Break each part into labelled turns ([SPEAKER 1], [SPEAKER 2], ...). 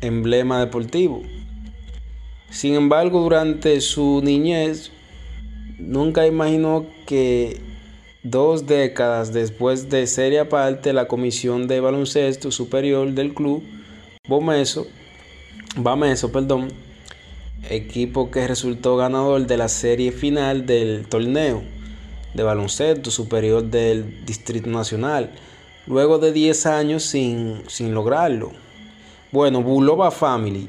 [SPEAKER 1] emblema deportivo. Sin embargo, durante su niñez, nunca imaginó que dos décadas después de ser aparte la comisión de baloncesto superior del club, Bomeso, Bameso, perdón, equipo que resultó ganador de la serie final del torneo de baloncesto superior del Distrito Nacional, luego de 10 años sin, sin lograrlo. Bueno, Bulova Family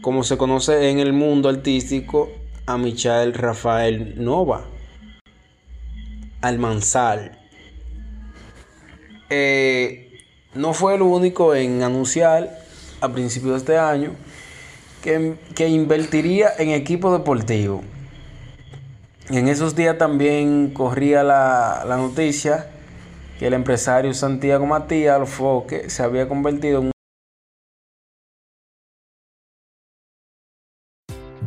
[SPEAKER 1] como se conoce en el mundo artístico, a Michael Rafael Nova, Almanzal. Eh, no fue el único en anunciar a principios de este año que, invertiría en equipo deportivo. En esos días también corría la, la noticia que el empresario Santiago Matías Alfoque se había convertido en un